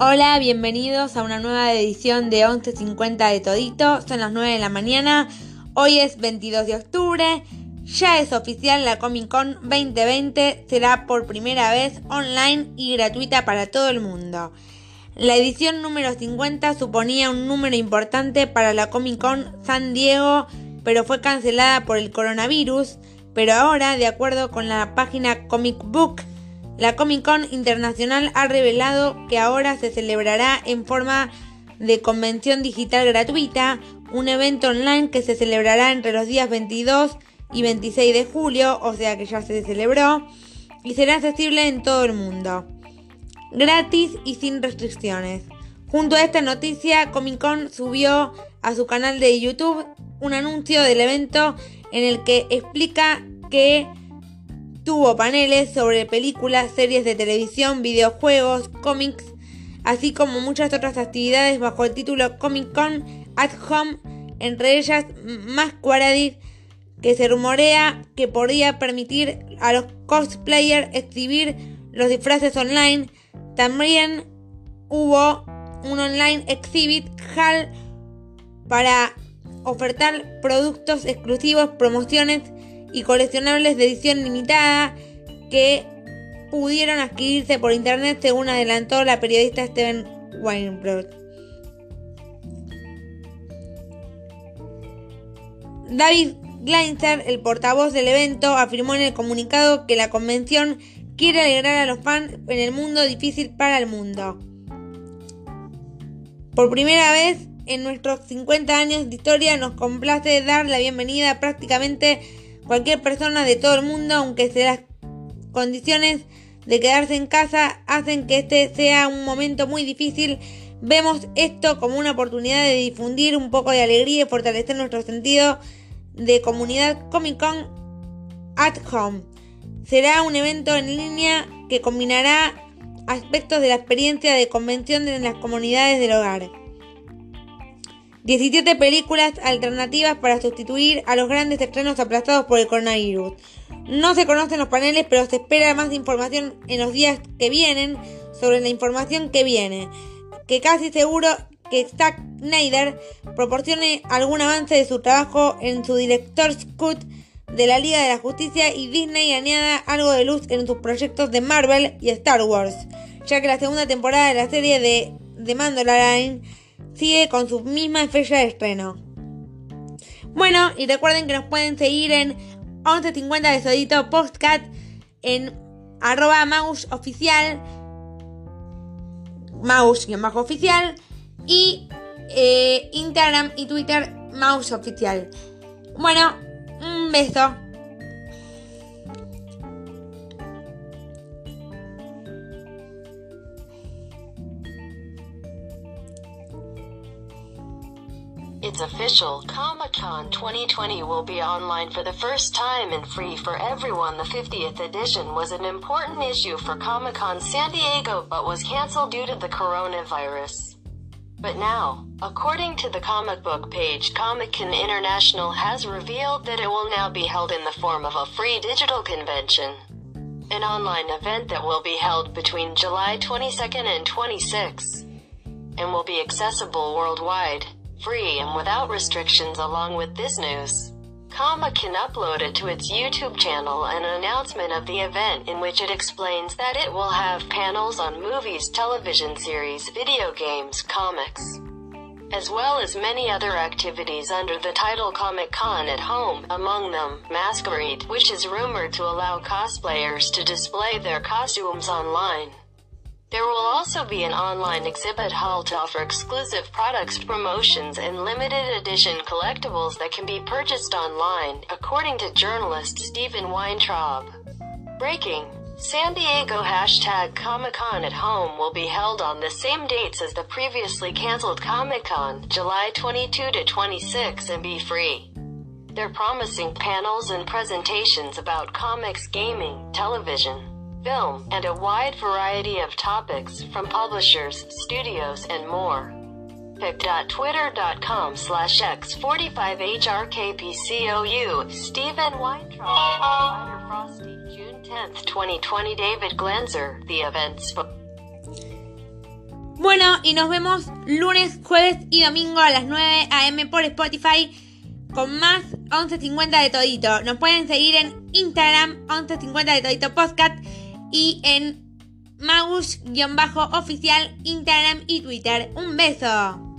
Hola, bienvenidos a una nueva edición de 11.50 de Todito. Son las 9 de la mañana. Hoy es 22 de octubre. Ya es oficial la Comic Con 2020. Será por primera vez online y gratuita para todo el mundo. La edición número 50 suponía un número importante para la Comic Con San Diego, pero fue cancelada por el coronavirus. Pero ahora, de acuerdo con la página Comic Book, la Comic Con Internacional ha revelado que ahora se celebrará en forma de convención digital gratuita, un evento online que se celebrará entre los días 22 y 26 de julio, o sea que ya se celebró, y será accesible en todo el mundo, gratis y sin restricciones. Junto a esta noticia, Comic Con subió a su canal de YouTube un anuncio del evento en el que explica que Tuvo paneles sobre películas, series de televisión, videojuegos, cómics, así como muchas otras actividades bajo el título Comic Con at Home, entre ellas Masquerade, que se rumorea que podría permitir a los cosplayers exhibir los disfraces online. También hubo un online exhibit hall para ofertar productos exclusivos, promociones y coleccionables de edición limitada que pudieron adquirirse por internet según adelantó la periodista Steven Weinberg. David Gleinster, el portavoz del evento, afirmó en el comunicado que la convención quiere alegrar a los fans en el mundo difícil para el mundo. Por primera vez en nuestros 50 años de historia nos complace dar la bienvenida prácticamente Cualquier persona de todo el mundo, aunque las condiciones de quedarse en casa hacen que este sea un momento muy difícil, vemos esto como una oportunidad de difundir un poco de alegría y fortalecer nuestro sentido de comunidad Comic Con at Home. Será un evento en línea que combinará aspectos de la experiencia de convención en las comunidades del hogar. 17 películas alternativas para sustituir a los grandes estrenos aplastados por el coronavirus. No se conocen los paneles, pero se espera más información en los días que vienen sobre la información que viene. Que casi seguro que Zack Snyder proporcione algún avance de su trabajo en su Director's Cut de la Liga de la Justicia y Disney añada algo de luz en sus proyectos de Marvel y Star Wars, ya que la segunda temporada de la serie de The Mandalorian sigue con su misma fecha de estreno. Bueno, y recuerden que nos pueden seguir en 1150 de Sodito Postcat en arroba mouse oficial, mouse y oficial, y eh, Instagram y Twitter mouse oficial. Bueno, un beso. It's official. Comic-Con 2020 will be online for the first time and free for everyone. The 50th edition was an important issue for Comic-Con San Diego but was canceled due to the coronavirus. But now, according to the comic book page, Comic-Con International has revealed that it will now be held in the form of a free digital convention. An online event that will be held between July 22nd and 26th and will be accessible worldwide free and without restrictions along with this news. Comma can upload it to its YouTube channel an announcement of the event in which it explains that it will have panels on movies, television series, video games, comics, as well as many other activities under the title Comic Con at Home, among them, Masquerade, which is rumored to allow cosplayers to display their costumes online. There will also be an online exhibit hall to offer exclusive products, promotions, and limited edition collectibles that can be purchased online, according to journalist Stephen Weintraub. Breaking. San Diego hashtag Comic Con at Home will be held on the same dates as the previously canceled Comic Con, July 22 to 26, and be free. They're promising panels and presentations about comics, gaming, television, film, and a wide variety of topics from publishers, studios, and more. Pic.twitter.com slash x45hrkpcou Stephen Weintraub Ryder Frosty June 10th 2020 David Glanzer The Events Bueno, y nos vemos lunes, jueves y domingo a las 9 a.m. por Spotify con más 1150 de Todito. Nos pueden seguir en Instagram 1150 de Todito Podcast y en Magush-oficial Instagram y Twitter. Un beso.